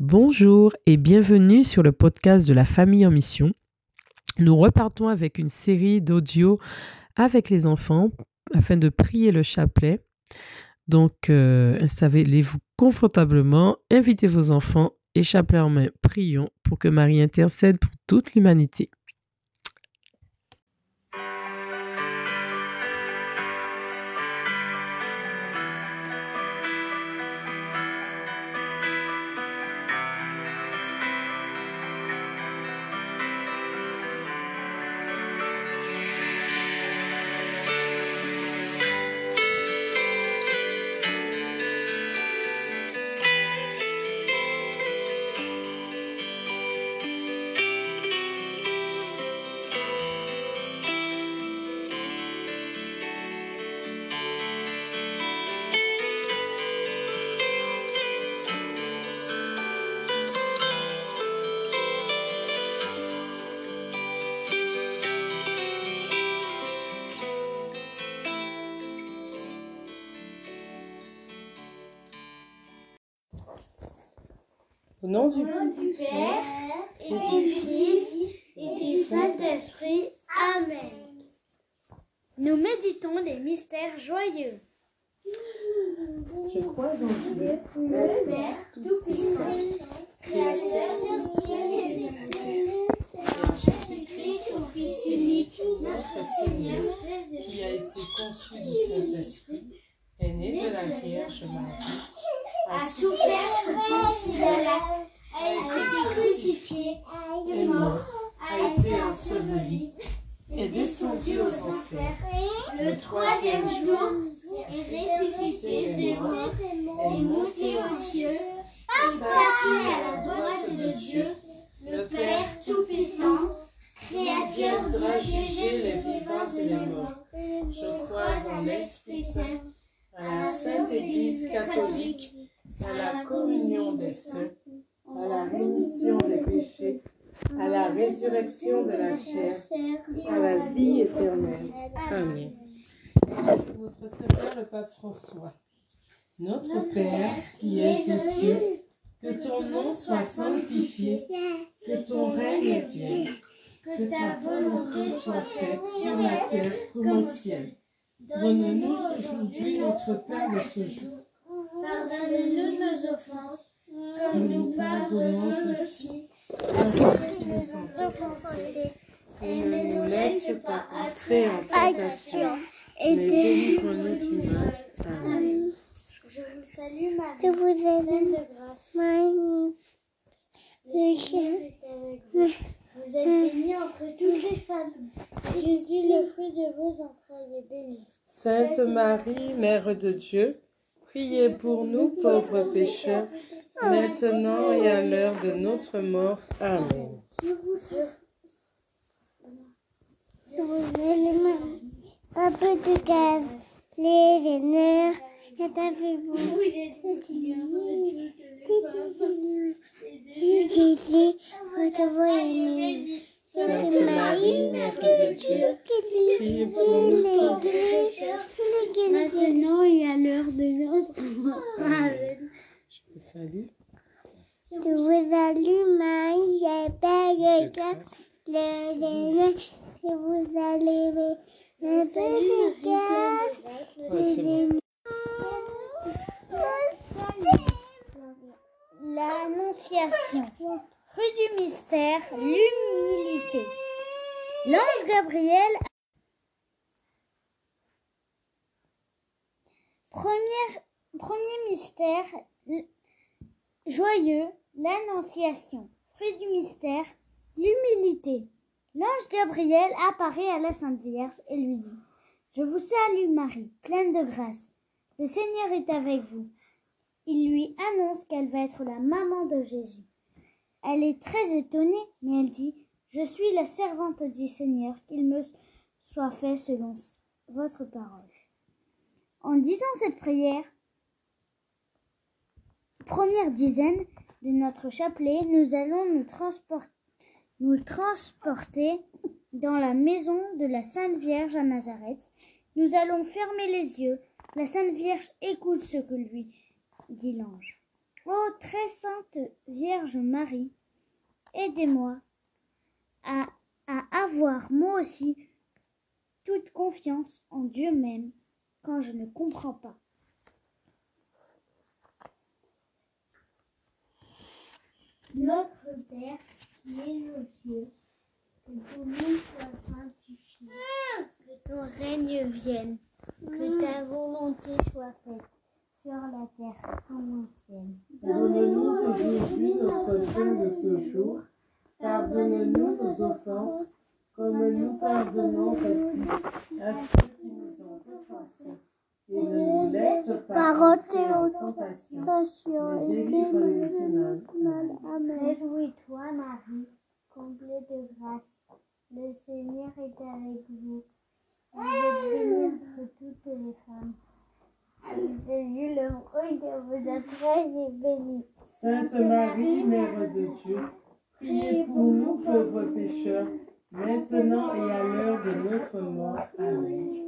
Bonjour et bienvenue sur le podcast de la famille en mission. Nous repartons avec une série d'audio avec les enfants afin de prier le chapelet. Donc, euh, installez-vous confortablement, invitez vos enfants et chapelet en main, prions pour que Marie intercède pour toute l'humanité. Au nom du, du Père et du Fils et du Saint-Esprit. Amen. Nous méditons les mystères joyeux. Je crois en Dieu, Le Père Tout-Puissant, Créateur du ciel et de la terre, et en Jésus-Christ, son Fils unique, notre Seigneur qui a été conçu du Saint-Esprit, est né de la Vierge Marie, a souffert sous Ponce Pilate, a été crucifié, est mort, a été enseveli, est descendu aux enfers. Le troisième jour, est ressuscité des morts, est monté aux cieux, est assis à la droite de Dieu, le Père Tout-Puissant, Créateur de juger les vivants et les morts. Je crois en l'Esprit Saint, à la Sainte Église catholique, à la communion des saints, à la rémission des péchés, à la résurrection de la chair, à la vie éternelle. Amen. Notre Seigneur le Pape François, notre Père qui es aux cieux, que ton nom soit sanctifié, que ton règne vienne, que ta volonté soit faite sur la terre comme au ciel. Donne-nous aujourd'hui notre pain de ce jour. Pardonne-nous nos offenses, comme nous pardonnons aussi à ceux qui nous ont offensés, et ne nous laisse pas entrer en tentation, mais délivre-nous du mal. Amen. Je vous salue Marie, Je vous pleine aime, de grâce. Marie. Le Seigneur est avec vous. Vous êtes bénie entre toutes les femmes. Jésus, le fruit de vos entrailles, est béni. Sainte Marie, Mère de Dieu, priez pour nous pauvres pécheurs, maintenant et à l'heure de notre mort. Amen. Je vous Je vous aime, Marie. Un peu de gaz, les vénères, et avec vous. Votre voix est Sainte Marie, Mère de Dieu, priez pour nous pauvres pécheurs, maintenant et à l'heure de notre mort. Amen. Je vous salue. Je vous salue, Marie, j'ai père de le Je vous c'est bon. L'Annonciation. Fruit du mystère, l'humilité. L'ange Gabriel. Première- premier mystère joyeux, l'Annonciation. Fruit du mystère, l'humilité. L'ange Gabriel apparaît à la Sainte Vierge et lui dit Je vous salue Marie, pleine de grâce. Le Seigneur est avec vous. Il lui annonce qu'elle va être la maman de Jésus. Elle est très étonnée, mais elle dit Je suis la servante du Seigneur, qu'il me soit fait selon votre parole. En disant cette prière, première dizaine de notre chapelet, nous allons nous, transpor- nous transporter dans la maison de la Sainte Vierge à Nazareth. Nous allons fermer les yeux. La Sainte Vierge écoute ce que lui dit l'ange. Ô très sainte Vierge Marie, aidez-moi à, avoir moi aussi toute confiance en Dieu même quand je ne comprends pas. Notre Père es aux cieux, que ton nom soit sanctifié, que ton règne vienne, que ta volonté soit faite sur la terre comme au ciel. Donne-nous aujourd'hui notre pain de ce jour. Pardonne-nous nos offenses, comme nous pardonnons aussi à ceux qui nous ont offensés. Et ne nous laisse pas délivre-nous du mal. Amen. Réjouis-toi, Marie, comblée de grâce. Le Seigneur est avec vous. Vous êtes bénie entre toutes les femmes. Jésus, le fruit de vos entrailles, est béni. Sainte Marie, Mère de Dieu, priez pour nous pauvres pécheurs, maintenant et à l'heure de notre mort. Amen.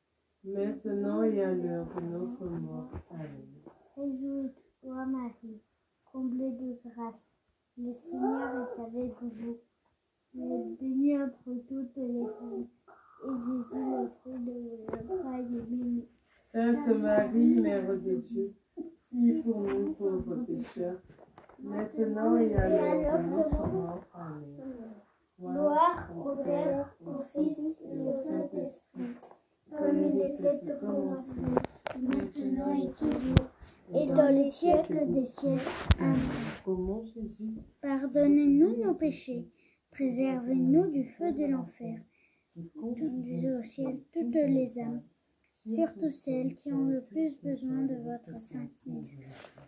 maintenant et à l'heure de notre mort. Amen. Réjouis-toi, Marie, comblée de grâce. Le Seigneur est avec vous. Vous êtes bénie entre toutes les femmes. Et Jésus, le fruit de vos entrailles, est béni. Sainte Marie, Mère de Dieu, priez pour nous pauvres pécheurs, maintenant et à l'heure de notre mort. Amen. Gloire au Père, commencement, maintenant et toujours, et dans les siècles des siècles. Amen. Pardonnez-nous nos péchés, préservez-nous du feu de l'enfer, conduisez au ciel toutes les âmes, surtout celles qui ont le plus besoin de votre sainte miséricorde.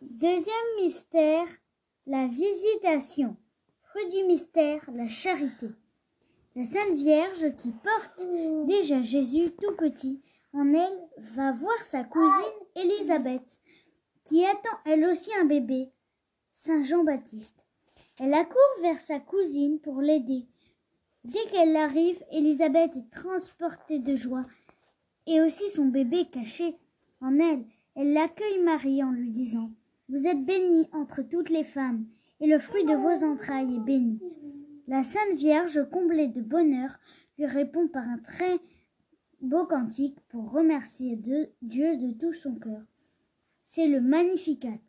Deuxième mystère, la visitation. Fruit du mystère, la charité. La Sainte Vierge qui porte déjà Jésus tout petit en elle va voir sa cousine Élisabeth, qui attend elle aussi un bébé, Saint Jean-Baptiste. Elle accourt vers sa cousine pour l'aider. Dès qu'elle arrive, Élisabeth est transportée de joie, et aussi son bébé caché en elle. Elle l'accueille Marie en lui disant Vous êtes bénie entre toutes les femmes, et le fruit de vos entrailles est béni. La Sainte Vierge, comblée de bonheur, lui répond par un très beau cantique pour remercier Dieu de tout son cœur. C'est le Magnificat.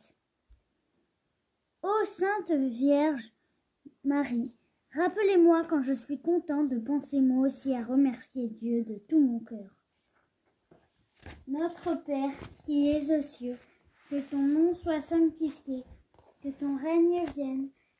Ô Sainte Vierge Marie, rappelez-moi quand je suis content de penser moi aussi à remercier Dieu de tout mon cœur. Notre Père qui es aux cieux, que ton nom soit sanctifié, que ton règne vienne,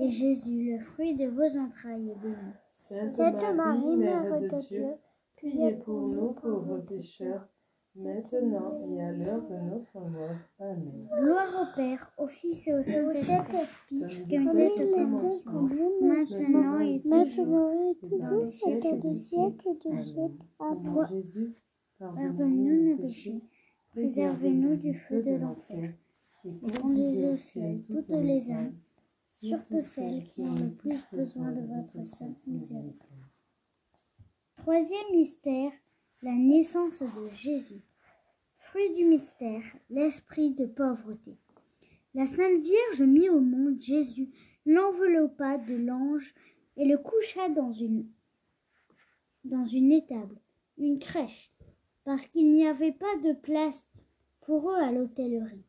et Jésus, le fruit de vos entrailles, est béni. Sainte Marie, Mère de Dieu, priez pour nous pauvres pécheurs, maintenant et à l'heure de notre mort. Amen. Gloire au Père, au Fils et au Saint-Esprit, Comme il était au était commencement, maintenant et toujours. Et et dans les toujours, et siècles des les siècles des siècles. Amen. Jésus, Pardonne-nous nos péchés, préservez-nous du feu de l'enfer, et conduisez au ciel toutes les âmes, surtout celles qui ont le plus besoin de votre sainte miséricorde. Troisième mystère, la naissance de Jésus. Fruit du mystère, l'esprit de pauvreté. La Sainte Vierge mit au monde Jésus, l'enveloppa de l'ange et le coucha dans une, dans une étable, une crèche, parce qu'il n'y avait pas de place pour eux à l'hôtellerie.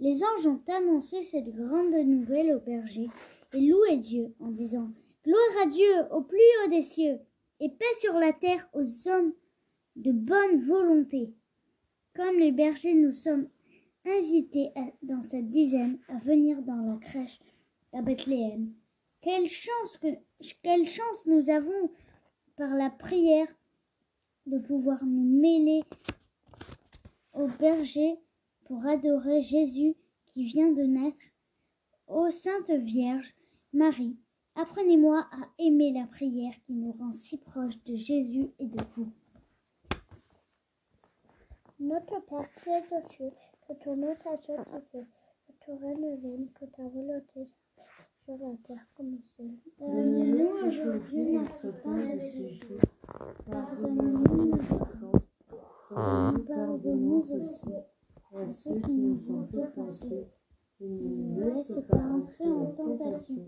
Les anges ont annoncé cette grande nouvelle au berger et loué Dieu en disant Gloire à Dieu au plus haut des cieux et paix sur la terre aux hommes de bonne volonté. Comme les bergers, nous sommes invités dans cette dizaine à venir dans la crèche à Bethléem. Quelle chance, que, quelle chance nous avons par la prière de pouvoir nous mêler aux bergers pour adorer Jésus qui vient de naître. Ô Sainte Vierge Marie, apprenez-moi à aimer la prière qui nous rend si proches de Jésus et de vous. Notre Père qui es aux cieux, que ton nom soit sanctifié, que ton règne vienne, que ta volonté soit faite sur la terre comme au ciel. Donne-nous aujourd'hui notre pain de ce jour. Pardonne-nous nos offenses, comme nous pardonnons aussi à ceux qui nous ont offensés. Et ne nous laisse pas entrer en tentation,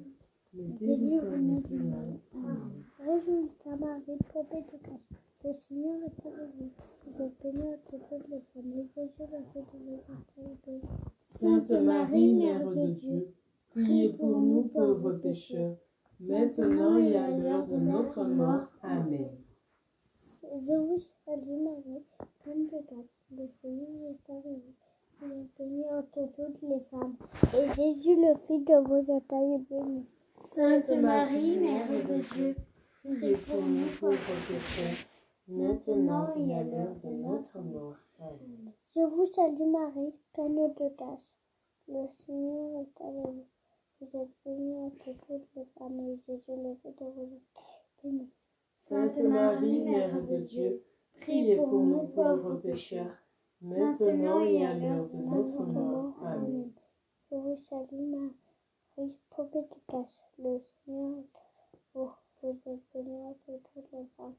mais délivre-nous du mal. Amen. Résultat, Marie, pauvre de grâce. Le Seigneur est avec vous. Vous êtes bénie entre toutes les femmes, et Jésus, le fruit de vos. Sainte Marie, Mère de Dieu, priez pour nous pauvres pécheurs, maintenant et à l'heure de notre mort. Amen. Je vous salue, Marie, pleine de grâce. Le Seigneur est avec vous. Vous êtes bénie entre toutes les femmes, et Jésus, le fruit de vos entrailles, est béni. Sainte Marie, Mère de Dieu, priez pour nous pauvres pécheurs, maintenant et à l'heure de notre mort. Amen. Je vous salue, Marie, pleine de grâce. Le Seigneur est avec vous. Vous êtes bénie entre toutes les femmes, et Jésus, le fruit de vos entrailles, est béni. Sainte Marie, Mère de Dieu, priez pour nous pauvres pécheurs, maintenant et à l'heure de notre mort. Amen. Je vous salue, Marie, de grâce. Le Seigneur est avec vous. Vous êtes bénie entre toutes les femmes,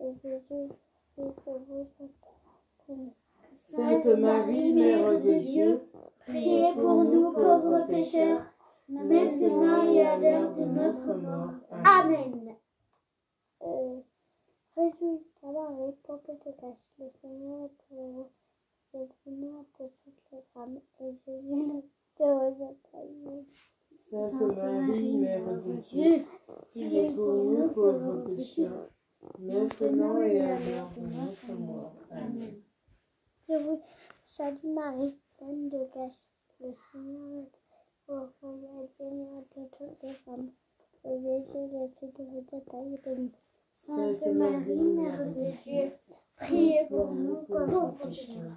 et Jésus, fruit de est béni. Sainte Marie, Mère de Dieu, priez pour nous pauvres pécheurs, maintenant et à l'heure de notre mort. Amen. Résultat, Marie, de grâce. Le Seigneur est avec vous. Et le de. Sainte Marie, Mère de Dieu, priez pour nous pauvres pécheurs, maintenant et à l'heure de notre mort. Amen. Je vous salue Marie, pleine de grâce. Le Seigneur est bénie entre toutes les femmes. Et Jésus, le fruit de vos entrailles, est béni. Sainte Marie, Mère de Dieu, priez pour nous pauvres pécheurs,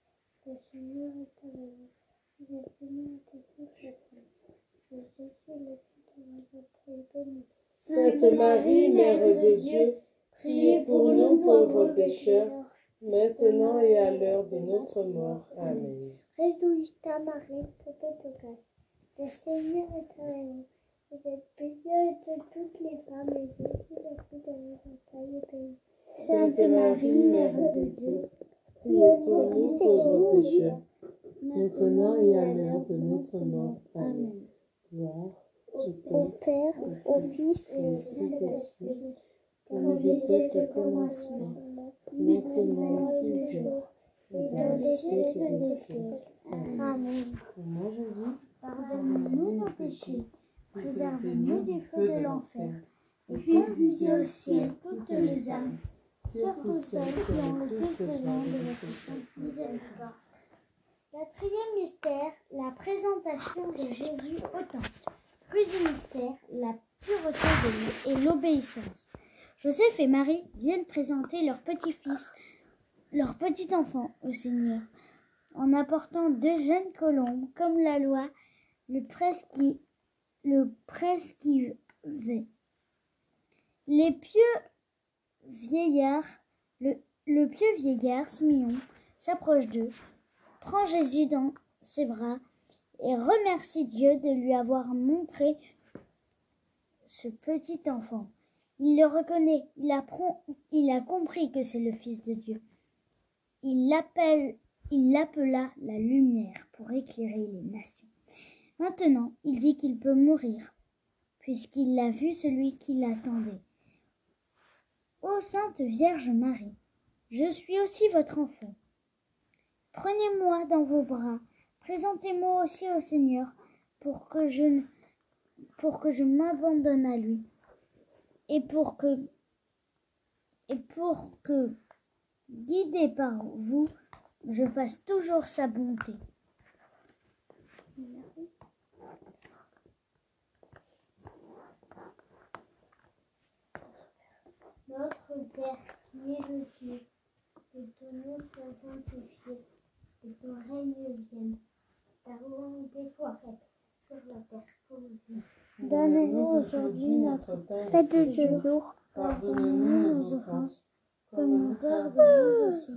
Le Seigneur est avec vous. Vous bénie entre toutes les femmes. Et Jésus, le fruit de entrailles, est béni. Sainte Marie, Mère de Dieu, priez pour nous pauvres pécheurs, maintenant et à l'heure de notre mort. Amen. Réjouis-toi Marie, pleine de grâce. Le Seigneur est avec vous. Vous êtes bénie entre toutes les femmes. Et Jésus, le fruit de vos entrailles, est béni. Sainte Marie, Mère de Dieu, priez pour nous pauvres pécheurs, maintenant et à l'heure de notre mort. Amen. Gloire Au Père, au Fils et au Saint-Esprit, comme il était au commencement, maintenant et toujours, et dans les siècles des siècles. Amen. Moi, Jésus, Pardonne-nous nos péchés, préserve-nous du feu de l'enfer, et conduisez au ciel toutes les âmes, surtout celles qui ont le plus de miséricorde. Quatrième mystère, la présentation de Jésus au temple. Fruit du mystère, la pureté de vie et l'obéissance. Joseph et Marie viennent présenter leur petit-fils, leur petit enfant au Seigneur, en apportant deux jeunes colombes comme la loi le prescrit, le. Les pieux vieillards, le, le pieux vieillard Simeon s'approche d'eux, prend Jésus dans ses bras et remercie Dieu de lui avoir montré ce petit enfant. Il le reconnaît, il, a compris que c'est le Fils de Dieu. Il il l'appela la lumière pour éclairer les nations. Maintenant, il dit qu'il peut mourir, puisqu'il a vu celui qui l'attendait. Ô Sainte Vierge Marie, je suis aussi votre enfant. Prenez-moi dans vos bras, présentez-moi aussi au Seigneur, pour que je, m'abandonne à lui, et pour que, et pour que, guidé par vous, je fasse toujours sa bonté. Notre Père qui es aux cieux, que ton nom soit sanctifié, que ton règne vienne, ta volonté soit faite sur la terre comme au. Donne-nous aujourd'hui notre pain de ce jour. Pardonne-nous nos offenses, comme nous pardonnons aussi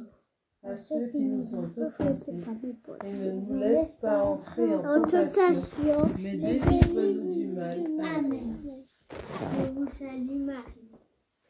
à ceux qui nous ont offensés. Et ne nous laisse pas entrer en en tentation, tentation. mais délivre-nous du mal. Amen. Je vous salue Marie,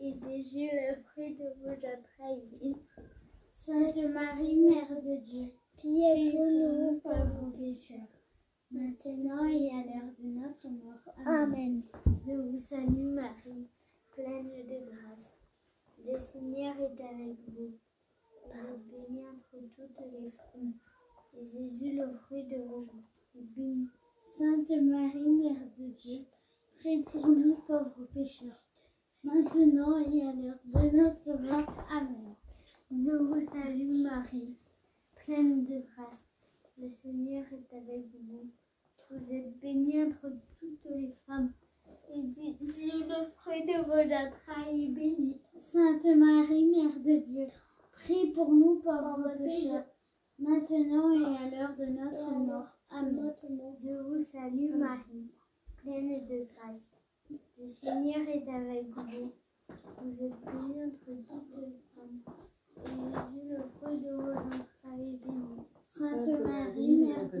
Et Jésus, le fruit de vos entrailles. Sainte Marie, Mère de Dieu, priez pour nous pauvres pécheurs, maintenant et à l'heure de notre mort. Amen. Je vous salue Marie, pleine de grâce. Le Seigneur est avec vous. Vous êtes bénie entre toutes les femmes. Et Jésus, le fruit de vos entrailles, est béni. Sainte Marie, Mère de Dieu, prie pour nous pauvres pécheurs, maintenant et à l'heure de notre mort. Amen. Je vous salue Marie, pleine de grâce. Le Seigneur est avec vous. Vous êtes bénie entre toutes les femmes. Et Jésus, le fruit de vos entrailles, est béni. Sainte Marie, Mère de Dieu, prie pour nous pauvres pécheurs, maintenant et à l'heure de notre mort. Amen. Je vous salue Marie, pleine de grâce. Le Seigneur est avec vous. Vous êtes bénie entre toutes les femmes. Et Jésus, le fruit de vos entrailles, est béni. Sainte Marie, Mère de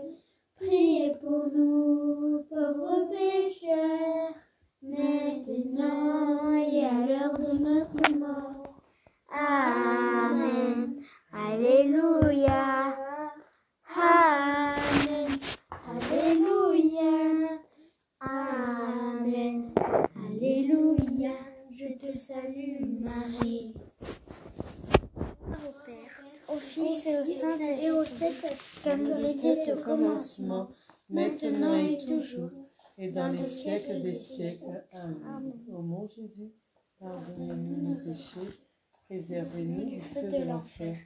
Priez pour nous, pauvres pécheurs, maintenant et à l'heure de notre mort. Amen. Alléluia. Amen. Alléluia. Amen. Alléluia. Je te salue, Marie. Et au Saint-Esprit, comme il était au commencement, maintenant et toujours, et dans les siècles des siècles. Amen. Ô mon Jésus, pardonnez-nous nos péchés, préservez-nous du feu de l'enfer,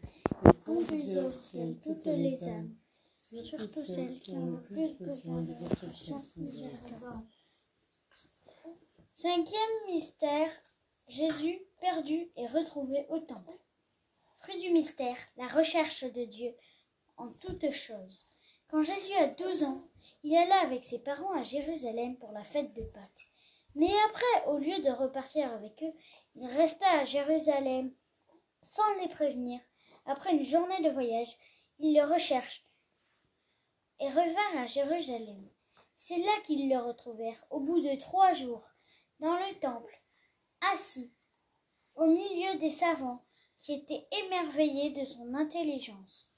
et conduisez au ciel toutes les âmes, surtout celles qui ont le plus besoin de votre sainte miséricorde. Cinquième mystère, Jésus perdu et retrouvé au temple. Du mystère, la recherche de Dieu en toutes choses. Quand Jésus a douze ans, il alla avec ses parents à Jérusalem pour la fête de Pâques. Mais après, au lieu de repartir avec eux, il resta à Jérusalem sans les prévenir. Après une journée de voyage, ils le recherchent et revinrent à Jérusalem. C'est là qu'ils le retrouvèrent, au bout de trois jours, dans le temple, assis, au milieu des savants qui étaient émerveillés de son intelligence.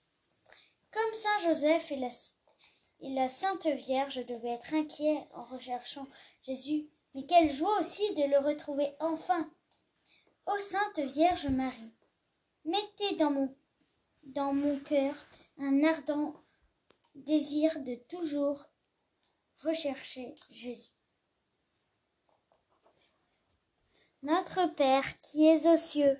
Comme Saint Joseph et la, Sainte Vierge devaient être inquiets en recherchant Jésus, mais quelle joie aussi de le retrouver enfin. Ô Sainte Vierge Marie, mettez dans mon, dans cœur un ardent désir de toujours rechercher Jésus. Notre Père qui es aux cieux,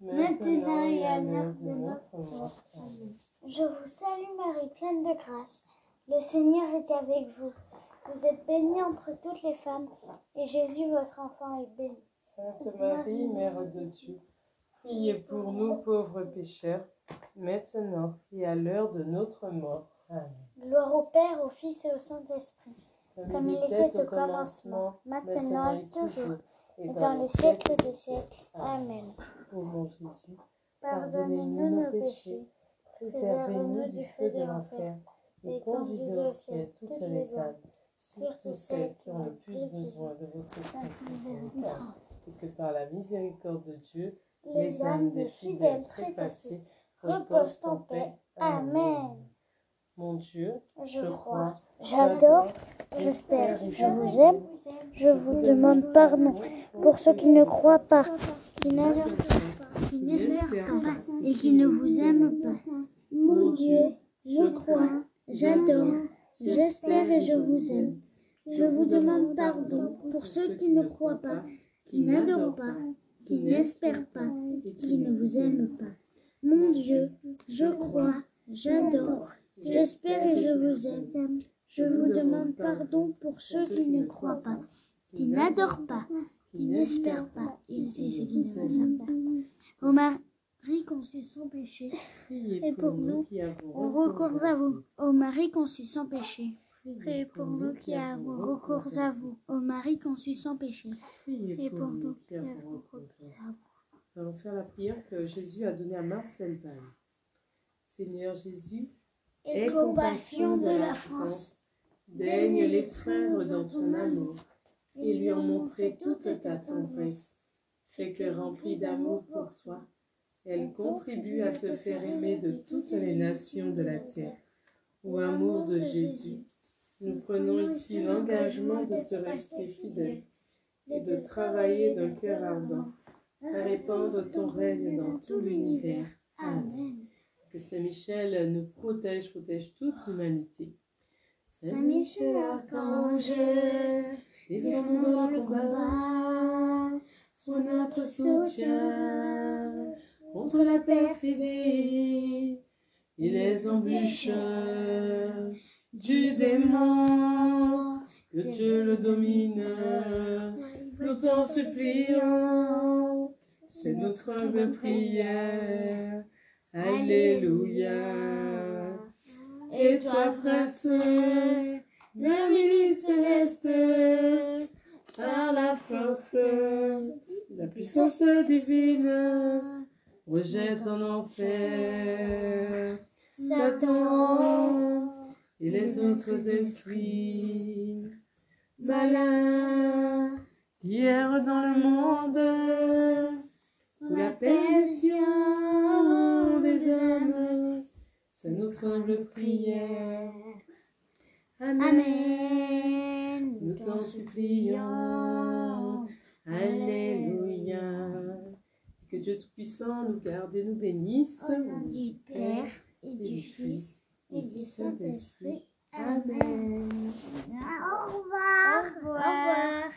maintenant et à l'heure de notre mort. Amen. Je vous salue Marie, pleine de grâce. Le Seigneur est avec vous. Vous êtes bénie entre toutes les femmes, et Jésus, votre enfant, est béni. Sainte Marie, Mère de Dieu, priez pour nous pauvres pécheurs, maintenant et à l'heure de notre mort. Amen. Gloire au Père, au Fils et au Saint-Esprit, comme il était au commencement, maintenant et toujours, et dans les siècles des siècles. Amen. Ô mon Jésus, Pardonnez-nous nos péchés, préservez-nous du feu de l'enfer. et conduisez au ciel toutes les âmes, surtout celles qui ont le plus besoin de votre sainte miséricorde. Et que par la miséricorde de Dieu, Les âmes des fidèles trépassés reposent en paix. Amen. Mon Dieu, Je crois, j'adore, j'espère, je vous aime. Je vous demande pardon pour ceux qui ne croient pas, qui n'adorent pas, qui n'espèrent pas et qui ne vous aiment pas. Mon Dieu, je crois, j'adore, j'espère et je vous aime. Je vous demande pardon pour ceux qui ne croient pas, qui n'adorent pas, qui n'espèrent pas qui ne vous aiment pas. Mon Dieu, je crois, j'adore, j'espère et je vous aime. Je vous demande pardon pour ceux qui ne croient pas, qui n'adorent pas, qui n'espèrent pas et qui ne vous aiment pas. Ô Marie conçue sans péché, Et pour nous, qui avons on recourt à vous. Ô Marie conçue sans péché, priez pour nous qui avons recours à vous. Ô Marie conçue sans péché, et pour nous qui avons recours recours à vous. à vous. Nous allons faire la prière que Jésus a donnée à Marcel. Seigneur Jésus, Et compassion de la France, daigne l'étreindre dans ton amour et lui en montrer toute ta tendresse. Fais que remplie d'amour pour toi, elle contribue à te faire aimer de toutes les nations de la terre. Au amour de Jésus, nous prenons ici l'engagement de te rester fidèle et de travailler d'un cœur ardent à répandre ton règne dans tout l'univers. Amen. Que Saint Michel nous protège, protège toute l'humanité. Saint Michel Archange, défends-nous dans le combat, sois notre soutien contre la perfidie et les embûches du démon. Que Dieu le domine, nous t'en supplions, c'est notre humble prière. Alléluia. Et toi, prince, de milice céleste, par la force, la puissance divine, rejette en enfer Satan et les autres esprits malins qui errent dans le monde la perdition des âmes. C'est notre humble prière. Amen. Amen. Nous t'en supplions. Alléluia. Que Dieu Tout-Puissant nous garde et nous bénisse. Au nom du Père et du Fils et du Saint-Esprit. Amen. Au revoir. Au revoir.